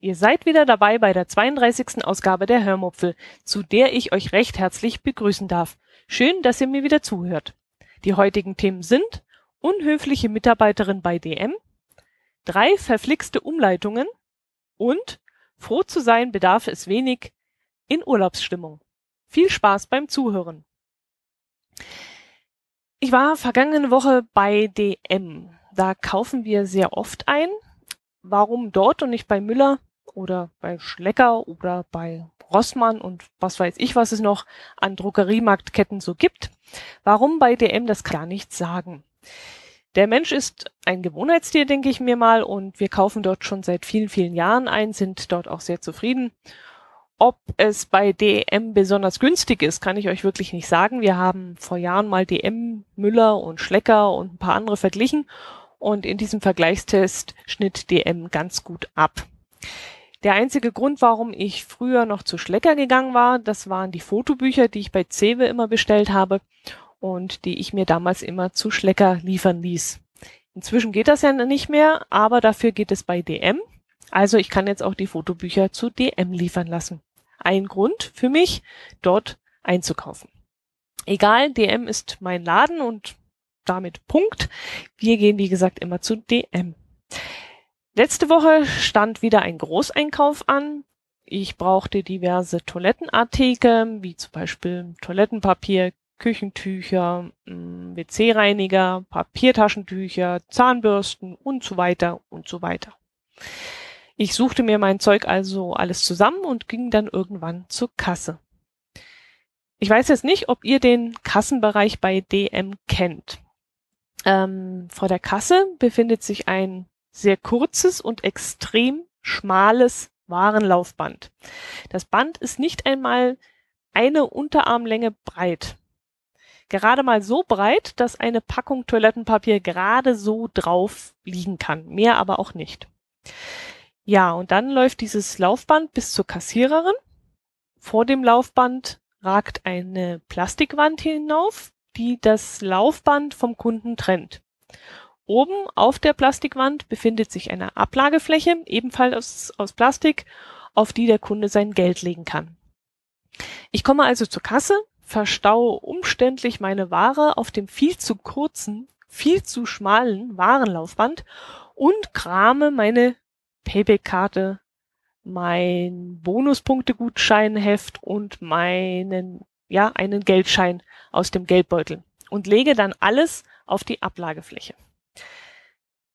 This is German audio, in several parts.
Ihr seid wieder dabei bei der 32. Ausgabe der Hörmupfel, zu der ich euch recht herzlich begrüßen darf. Schön, dass ihr mir wieder zuhört. Die heutigen Themen sind unhöfliche Mitarbeiterin bei DM, drei verflixte Umleitungen und froh zu sein bedarf es wenig in Urlaubsstimmung. Viel Spaß beim Zuhören. Ich war vergangene Woche bei DM. Da kaufen wir sehr oft ein. Warum dort und nicht bei Müller? oder bei Schlecker oder bei Rossmann und was weiß ich, was es noch an Druckeriemarktketten so gibt. Warum bei DM, das kann nicht sagen. Der Mensch ist ein Gewohnheitstier, denke ich mir mal, und wir kaufen dort schon seit vielen, vielen Jahren ein, sind dort auch sehr zufrieden. Ob es bei DM besonders günstig ist, kann ich euch wirklich nicht sagen. Wir haben vor Jahren mal DM, Müller und Schlecker und ein paar andere verglichen und in diesem Vergleichstest schnitt DM ganz gut ab. Der einzige Grund, warum ich früher noch zu Schlecker gegangen war, das waren die Fotobücher, die ich bei Cewe immer bestellt habe und die ich mir damals immer zu Schlecker liefern ließ. Inzwischen geht das ja nicht mehr, aber dafür geht es bei DM. Also ich kann jetzt auch die Fotobücher zu DM liefern lassen. Ein Grund für mich, dort einzukaufen. Egal, DM ist mein Laden und damit Punkt. Wir gehen, wie gesagt, immer zu DM. Letzte Woche stand wieder ein Großeinkauf an. Ich brauchte diverse Toilettenartikel, wie zum Beispiel Toilettenpapier, Küchentücher, mm, WC-Reiniger, Papiertaschentücher, Zahnbürsten und so weiter und so weiter. Ich suchte mir mein Zeug also alles zusammen und ging dann irgendwann zur Kasse. Ich weiß jetzt nicht, ob ihr den Kassenbereich bei DM kennt. Ähm, vor der Kasse befindet sich ein sehr kurzes und extrem schmales Warenlaufband. Das Band ist nicht einmal eine Unterarmlänge breit. Gerade mal so breit, dass eine Packung Toilettenpapier gerade so drauf liegen kann. Mehr aber auch nicht. Ja, und dann läuft dieses Laufband bis zur Kassiererin. Vor dem Laufband ragt eine Plastikwand hinauf, die das Laufband vom Kunden trennt. Oben auf der Plastikwand befindet sich eine Ablagefläche, ebenfalls aus, aus Plastik, auf die der Kunde sein Geld legen kann. Ich komme also zur Kasse, verstaue umständlich meine Ware auf dem viel zu kurzen, viel zu schmalen Warenlaufband und krame meine Payback-Karte, mein Bonuspunktegutscheinheft und meinen, ja, einen Geldschein aus dem Geldbeutel und lege dann alles auf die Ablagefläche.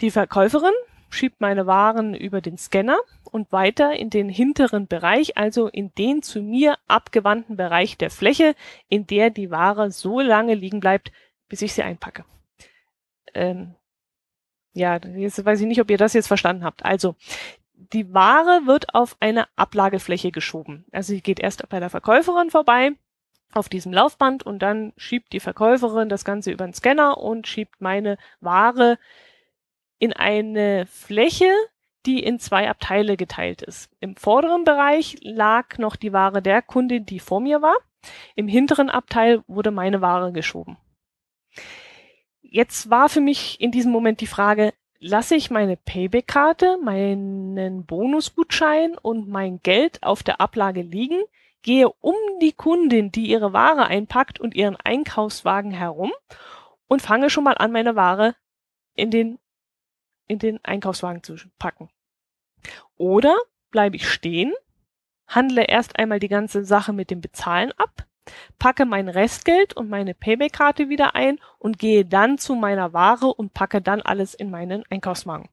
Die Verkäuferin schiebt meine Waren über den Scanner und weiter in den hinteren Bereich, also in den zu mir abgewandten Bereich der Fläche, in der die Ware so lange liegen bleibt, bis ich sie einpacke. Ähm, ja, jetzt weiß ich nicht, ob ihr das jetzt verstanden habt. Also, die Ware wird auf eine Ablagefläche geschoben. Also sie geht erst bei der Verkäuferin vorbei auf diesem Laufband und dann schiebt die Verkäuferin das Ganze über den Scanner und schiebt meine Ware in eine Fläche, die in zwei Abteile geteilt ist. Im vorderen Bereich lag noch die Ware der Kundin, die vor mir war. Im hinteren Abteil wurde meine Ware geschoben. Jetzt war für mich in diesem Moment die Frage, lasse ich meine Payback-Karte, meinen Bonusgutschein und mein Geld auf der Ablage liegen, gehe um die Kundin, die ihre Ware einpackt und ihren Einkaufswagen herum und fange schon mal an, meine Ware in den in den Einkaufswagen zu packen. Oder bleibe ich stehen, handle erst einmal die ganze Sache mit dem Bezahlen ab, packe mein Restgeld und meine Payback-Karte wieder ein und gehe dann zu meiner Ware und packe dann alles in meinen Einkaufswagen.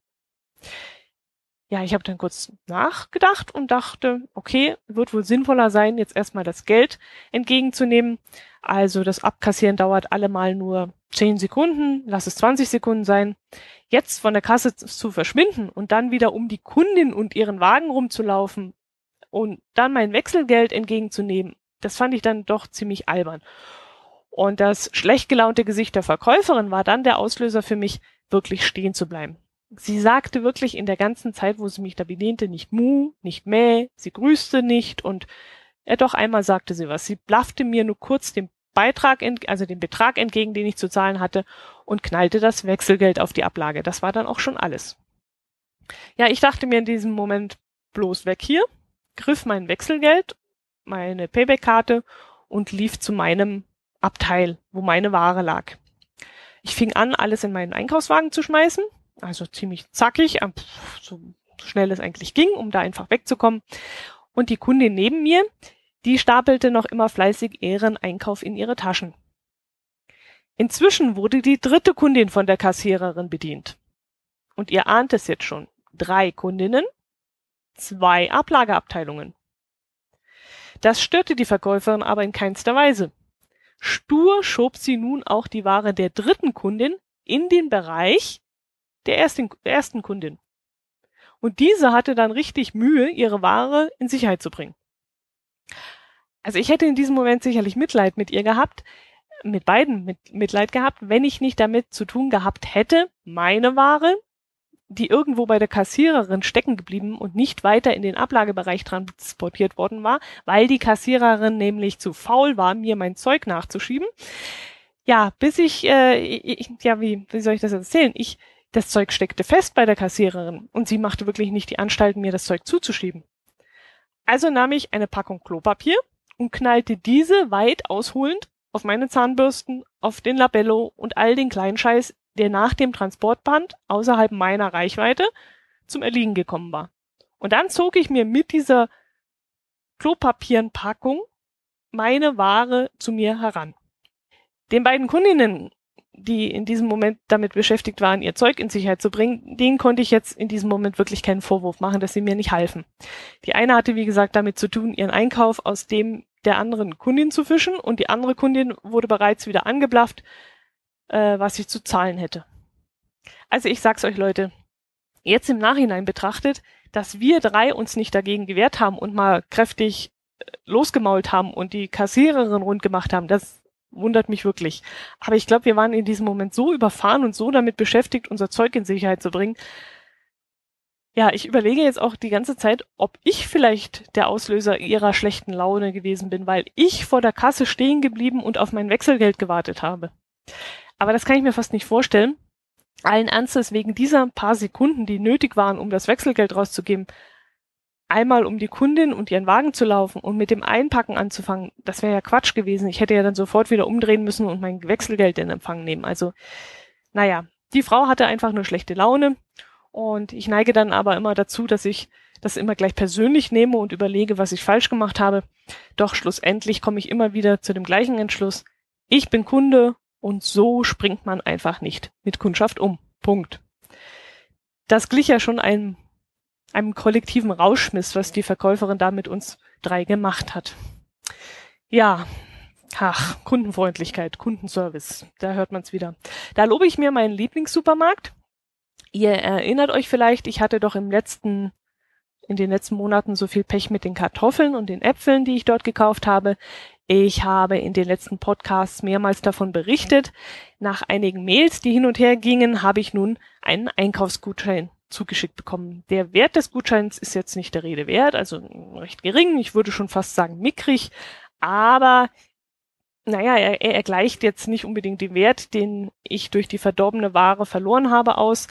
Ja, ich habe dann kurz nachgedacht und dachte, okay, wird wohl sinnvoller sein, jetzt erstmal das Geld entgegenzunehmen. Also das Abkassieren dauert allemal nur 10 Sekunden, lass es 20 Sekunden sein. Jetzt von der Kasse zu verschwinden und dann wieder um die Kundin und ihren Wagen rumzulaufen und dann mein Wechselgeld entgegenzunehmen, das fand ich dann doch ziemlich albern. Und das schlecht gelaunte Gesicht der Verkäuferin war dann der Auslöser für mich, wirklich stehen zu bleiben. Sie sagte wirklich in der ganzen Zeit, wo sie mich da bediente, nicht mu, nicht mäh, sie grüßte nicht und ja, doch einmal sagte sie was. Sie blaffte mir nur kurz den Beitrag, also den Betrag entgegen, den ich zu zahlen hatte und knallte das Wechselgeld auf die Ablage. Das war dann auch schon alles. Ja, ich dachte mir in diesem Moment bloß weg hier, griff mein Wechselgeld, meine Payback-Karte und lief zu meinem Abteil, wo meine Ware lag. Ich fing an, alles in meinen Einkaufswagen zu schmeißen, also ziemlich zackig, so schnell es eigentlich ging, um da einfach wegzukommen. Und die Kundin neben mir, die stapelte noch immer fleißig ihren Einkauf in ihre Taschen. Inzwischen wurde die dritte Kundin von der Kassiererin bedient. Und ihr ahnt es jetzt schon. Drei Kundinnen, zwei Ablageabteilungen. Das störte die Verkäuferin aber in keinster Weise. Stur schob sie nun auch die Ware der dritten Kundin in den Bereich der ersten, ersten Kundin. Und diese hatte dann richtig Mühe, ihre Ware in Sicherheit zu bringen. Also ich hätte in diesem Moment sicherlich Mitleid mit ihr gehabt, mit beiden mit, Mitleid gehabt, wenn ich nicht damit zu tun gehabt hätte, meine Ware, die irgendwo bei der Kassiererin stecken geblieben und nicht weiter in den Ablagebereich transportiert worden war, weil die Kassiererin nämlich zu faul war, mir mein Zeug nachzuschieben. Ja, bis ich, äh, ich ja, wie, wie soll ich das erzählen? Ich das Zeug steckte fest bei der Kassiererin und sie machte wirklich nicht die Anstalten, mir das Zeug zuzuschieben. Also nahm ich eine Packung Klopapier und knallte diese weit ausholend auf meine Zahnbürsten, auf den Labello und all den kleinen Scheiß, der nach dem Transportband außerhalb meiner Reichweite zum Erliegen gekommen war. Und dann zog ich mir mit dieser Klopapierenpackung meine Ware zu mir heran. Den beiden Kundinnen die in diesem Moment damit beschäftigt waren, ihr Zeug in Sicherheit zu bringen, denen konnte ich jetzt in diesem Moment wirklich keinen Vorwurf machen, dass sie mir nicht halfen. Die eine hatte, wie gesagt, damit zu tun, ihren Einkauf aus dem der anderen Kundin zu fischen und die andere Kundin wurde bereits wieder angeblafft, äh, was ich zu zahlen hätte. Also ich sag's euch Leute, jetzt im Nachhinein betrachtet, dass wir drei uns nicht dagegen gewehrt haben und mal kräftig äh, losgemault haben und die Kassiererin rund gemacht haben, das wundert mich wirklich. Aber ich glaube, wir waren in diesem Moment so überfahren und so damit beschäftigt, unser Zeug in Sicherheit zu bringen. Ja, ich überlege jetzt auch die ganze Zeit, ob ich vielleicht der Auslöser ihrer schlechten Laune gewesen bin, weil ich vor der Kasse stehen geblieben und auf mein Wechselgeld gewartet habe. Aber das kann ich mir fast nicht vorstellen. Allen Ernstes, wegen dieser paar Sekunden, die nötig waren, um das Wechselgeld rauszugeben, einmal um die Kundin und ihren Wagen zu laufen und mit dem Einpacken anzufangen, das wäre ja Quatsch gewesen. Ich hätte ja dann sofort wieder umdrehen müssen und mein Wechselgeld in Empfang nehmen. Also, naja, die Frau hatte einfach nur schlechte Laune und ich neige dann aber immer dazu, dass ich das immer gleich persönlich nehme und überlege, was ich falsch gemacht habe. Doch schlussendlich komme ich immer wieder zu dem gleichen Entschluss. Ich bin Kunde und so springt man einfach nicht mit Kundschaft um. Punkt. Das glich ja schon einem einem kollektiven Rauschmiss, was die Verkäuferin da mit uns drei gemacht hat. Ja, ach, Kundenfreundlichkeit, Kundenservice, da hört man's wieder. Da lobe ich mir meinen Lieblingssupermarkt. Ihr erinnert euch vielleicht, ich hatte doch im letzten in den letzten Monaten so viel Pech mit den Kartoffeln und den Äpfeln, die ich dort gekauft habe. Ich habe in den letzten Podcasts mehrmals davon berichtet. Nach einigen Mails, die hin und her gingen, habe ich nun einen Einkaufsgutschein zugeschickt bekommen. Der Wert des Gutscheins ist jetzt nicht der Rede wert, also recht gering, ich würde schon fast sagen mickrig, aber naja, er, er gleicht jetzt nicht unbedingt den Wert, den ich durch die verdorbene Ware verloren habe, aus,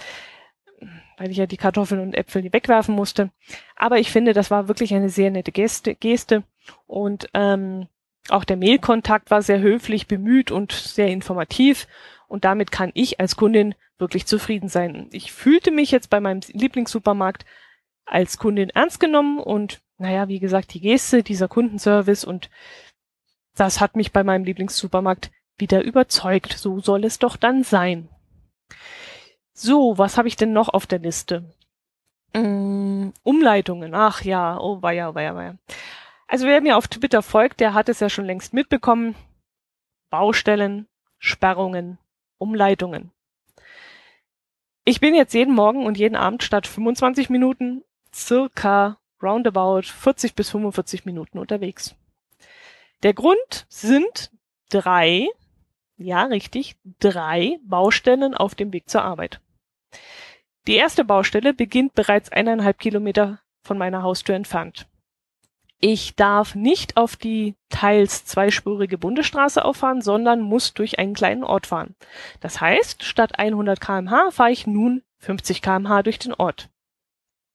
weil ich ja die Kartoffeln und Äpfel nie wegwerfen musste. Aber ich finde, das war wirklich eine sehr nette Geste, Geste und ähm, auch der Mailkontakt war sehr höflich, bemüht und sehr informativ. Und damit kann ich als Kundin wirklich zufrieden sein. Ich fühlte mich jetzt bei meinem Lieblingssupermarkt als Kundin ernst genommen und naja, wie gesagt, die Geste, dieser Kundenservice und das hat mich bei meinem Lieblingssupermarkt wieder überzeugt. So soll es doch dann sein. So, was habe ich denn noch auf der Liste? Mm, Umleitungen. Ach ja, oh weia, oh weia, weia. Also wer mir auf Twitter folgt, der hat es ja schon längst mitbekommen. Baustellen, Sperrungen, Umleitungen. Ich bin jetzt jeden Morgen und jeden Abend statt 25 Minuten circa roundabout 40 bis 45 Minuten unterwegs. Der Grund sind drei, ja richtig, drei Baustellen auf dem Weg zur Arbeit. Die erste Baustelle beginnt bereits eineinhalb Kilometer von meiner Haustür entfernt. Ich darf nicht auf die teils zweispurige Bundesstraße auffahren, sondern muss durch einen kleinen Ort fahren. Das heißt, statt 100 kmh fahre ich nun 50 kmh durch den Ort.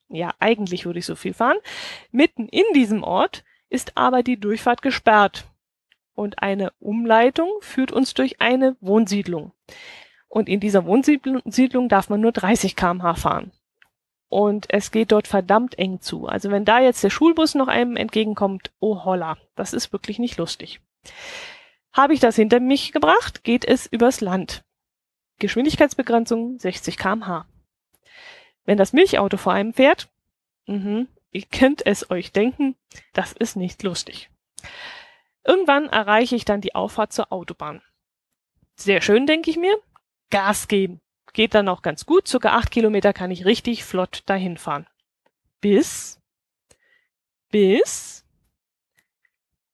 Ja, eigentlich würde ich so viel fahren. Mitten in diesem Ort ist aber die Durchfahrt gesperrt. Und eine Umleitung führt uns durch eine Wohnsiedlung. Und in dieser Wohnsiedlung darf man nur 30 kmh fahren. Und es geht dort verdammt eng zu. Also wenn da jetzt der Schulbus noch einem entgegenkommt, oh holla, das ist wirklich nicht lustig. Habe ich das hinter mich gebracht, geht es übers Land. Geschwindigkeitsbegrenzung 60 kmh. Wenn das Milchauto vor einem fährt, mh, ihr könnt es euch denken, das ist nicht lustig. Irgendwann erreiche ich dann die Auffahrt zur Autobahn. Sehr schön, denke ich mir. Gas geben. Geht dann auch ganz gut. Circa acht Kilometer kann ich richtig flott dahin fahren. Bis, bis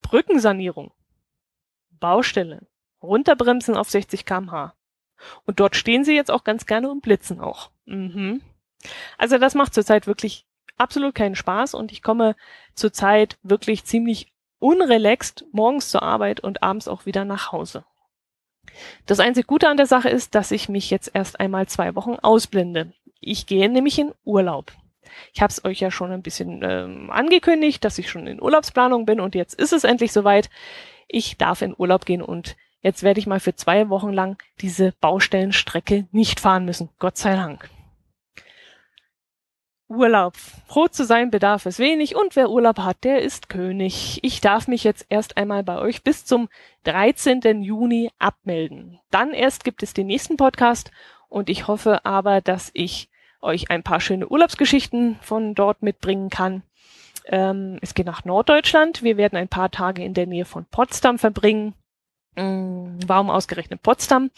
Brückensanierung, Baustelle, runterbremsen auf 60 kmh. Und dort stehen sie jetzt auch ganz gerne und blitzen auch. Mhm. Also das macht zurzeit wirklich absolut keinen Spaß und ich komme zurzeit wirklich ziemlich unrelaxed morgens zur Arbeit und abends auch wieder nach Hause. Das einzig Gute an der Sache ist, dass ich mich jetzt erst einmal zwei Wochen ausblende. Ich gehe nämlich in Urlaub. Ich habe es euch ja schon ein bisschen ähm, angekündigt, dass ich schon in Urlaubsplanung bin und jetzt ist es endlich soweit. Ich darf in Urlaub gehen und jetzt werde ich mal für zwei Wochen lang diese Baustellenstrecke nicht fahren müssen. Gott sei Dank. Urlaub. Froh zu sein bedarf es wenig und wer Urlaub hat, der ist König. Ich darf mich jetzt erst einmal bei euch bis zum 13. Juni abmelden. Dann erst gibt es den nächsten Podcast und ich hoffe aber, dass ich euch ein paar schöne Urlaubsgeschichten von dort mitbringen kann. Ähm, es geht nach Norddeutschland. Wir werden ein paar Tage in der Nähe von Potsdam verbringen. Mm, warum ausgerechnet Potsdam?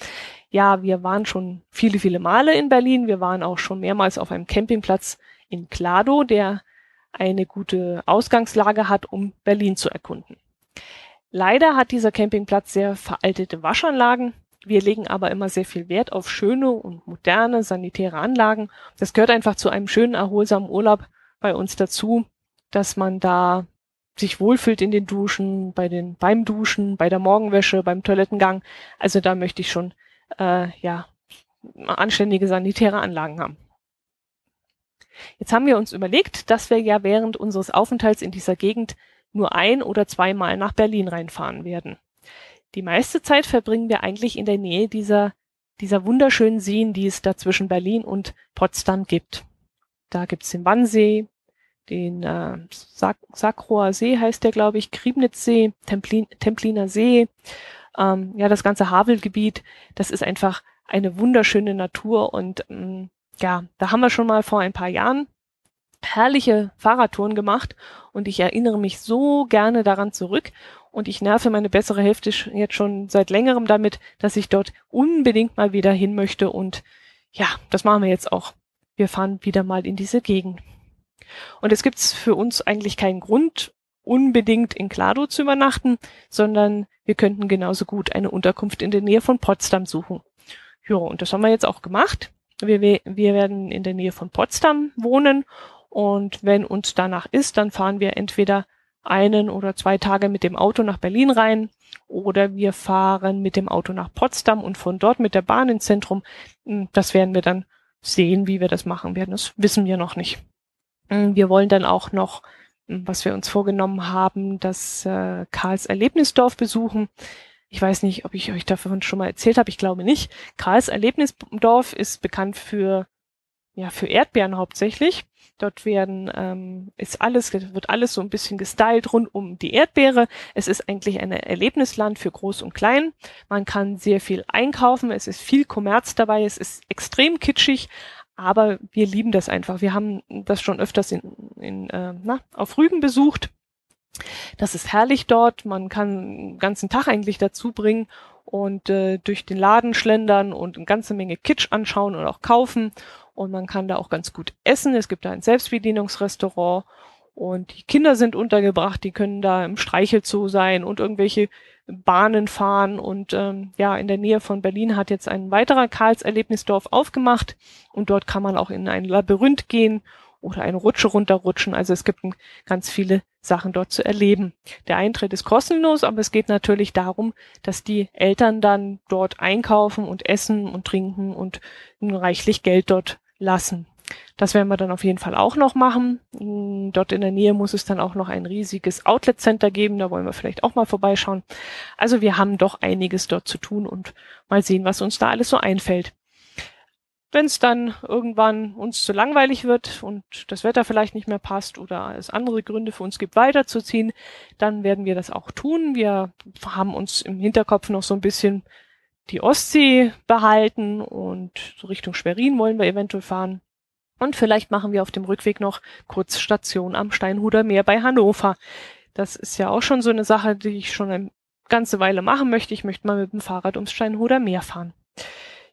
Ja, wir waren schon viele, viele Male in Berlin. Wir waren auch schon mehrmals auf einem Campingplatz in Klado, der eine gute Ausgangslage hat, um Berlin zu erkunden. Leider hat dieser Campingplatz sehr veraltete Waschanlagen. Wir legen aber immer sehr viel Wert auf schöne und moderne sanitäre Anlagen. Das gehört einfach zu einem schönen, erholsamen Urlaub bei uns dazu, dass man da sich wohlfühlt in den Duschen, bei den, beim Duschen, bei der Morgenwäsche, beim Toilettengang. Also da möchte ich schon, äh, ja, anständige sanitäre Anlagen haben. Jetzt haben wir uns überlegt, dass wir ja während unseres Aufenthalts in dieser Gegend nur ein oder zweimal nach Berlin reinfahren werden. Die meiste Zeit verbringen wir eigentlich in der Nähe dieser, dieser wunderschönen Seen, die es da zwischen Berlin und Potsdam gibt. Da gibt's den Wannsee, den äh, Sak Sakroer See heißt der, glaube ich, Kriebnitzsee, Templin Templiner See, ähm, ja, das ganze Havelgebiet, das ist einfach eine wunderschöne Natur und ähm, ja, da haben wir schon mal vor ein paar Jahren herrliche Fahrradtouren gemacht und ich erinnere mich so gerne daran zurück und ich nerve meine bessere Hälfte jetzt schon seit längerem damit, dass ich dort unbedingt mal wieder hin möchte und ja, das machen wir jetzt auch. Wir fahren wieder mal in diese Gegend. Und es gibt für uns eigentlich keinen Grund, unbedingt in Klado zu übernachten, sondern wir könnten genauso gut eine Unterkunft in der Nähe von Potsdam suchen. Ja, und das haben wir jetzt auch gemacht. Wir, wir werden in der Nähe von Potsdam wohnen und wenn uns danach ist, dann fahren wir entweder einen oder zwei Tage mit dem Auto nach Berlin rein oder wir fahren mit dem Auto nach Potsdam und von dort mit der Bahn ins Zentrum. Hm, das werden wir dann sehen, wie wir das machen werden. Das wissen wir noch nicht. Hm, wir wollen dann auch noch, hm, was wir uns vorgenommen haben, das äh, Karls Erlebnisdorf besuchen. Ich weiß nicht, ob ich euch davon schon mal erzählt habe. Ich glaube nicht. Karls Erlebnisdorf ist bekannt für ja für Erdbeeren hauptsächlich. Dort werden ähm, ist alles wird alles so ein bisschen gestylt rund um die Erdbeere. Es ist eigentlich ein Erlebnisland für Groß und Klein. Man kann sehr viel einkaufen. Es ist viel Kommerz dabei. Es ist extrem kitschig, aber wir lieben das einfach. Wir haben das schon öfters in, in äh, na, auf Rügen besucht das ist herrlich dort. Man kann einen ganzen Tag eigentlich dazu bringen und äh, durch den Laden schlendern und eine ganze Menge Kitsch anschauen und auch kaufen. Und man kann da auch ganz gut essen. Es gibt da ein Selbstbedienungsrestaurant und die Kinder sind untergebracht, die können da im Streichelzoo sein und irgendwelche Bahnen fahren. Und ähm, ja, in der Nähe von Berlin hat jetzt ein weiterer Karls Erlebnisdorf aufgemacht und dort kann man auch in ein Labyrinth gehen oder eine Rutsche runterrutschen. Also es gibt ganz viele Sachen dort zu erleben. Der Eintritt ist kostenlos, aber es geht natürlich darum, dass die Eltern dann dort einkaufen und essen und trinken und reichlich Geld dort lassen. Das werden wir dann auf jeden Fall auch noch machen. Mm, dort in der Nähe muss es dann auch noch ein riesiges Outlet Center geben. Da wollen wir vielleicht auch mal vorbeischauen. Also wir haben doch einiges dort zu tun und mal sehen, was uns da alles so einfällt. Wenn es dann irgendwann uns zu langweilig wird und das Wetter vielleicht nicht mehr passt oder es andere Gründe für uns gibt, weiterzuziehen, dann werden wir das auch tun. Wir haben uns im Hinterkopf noch so ein bisschen die Ostsee behalten und so Richtung Schwerin wollen wir eventuell fahren. Und vielleicht machen wir auf dem Rückweg noch kurz Station am Steinhuder Meer bei Hannover. Das ist ja auch schon so eine Sache, die ich schon eine ganze Weile machen möchte. Ich möchte mal mit dem Fahrrad ums Steinhuder Meer fahren.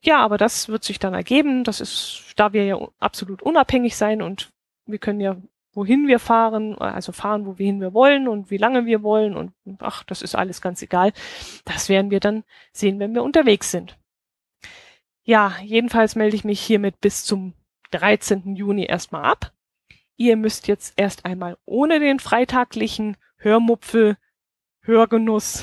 Ja, aber das wird sich dann ergeben. Das ist, da wir ja absolut unabhängig sein und wir können ja wohin wir fahren, also fahren, wo wir hin wir wollen und wie lange wir wollen und ach, das ist alles ganz egal. Das werden wir dann sehen, wenn wir unterwegs sind. Ja, jedenfalls melde ich mich hiermit bis zum 13. Juni erstmal ab. Ihr müsst jetzt erst einmal ohne den freitaglichen Hörmupfel, Hörgenuss,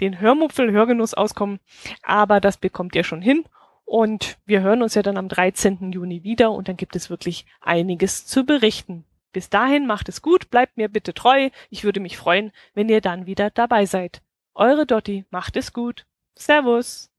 den Hörmupfel, Hörgenuss auskommen, aber das bekommt ihr schon hin. Und wir hören uns ja dann am 13. Juni wieder und dann gibt es wirklich einiges zu berichten. Bis dahin macht es gut, bleibt mir bitte treu. Ich würde mich freuen, wenn ihr dann wieder dabei seid. Eure Dotti, macht es gut. Servus.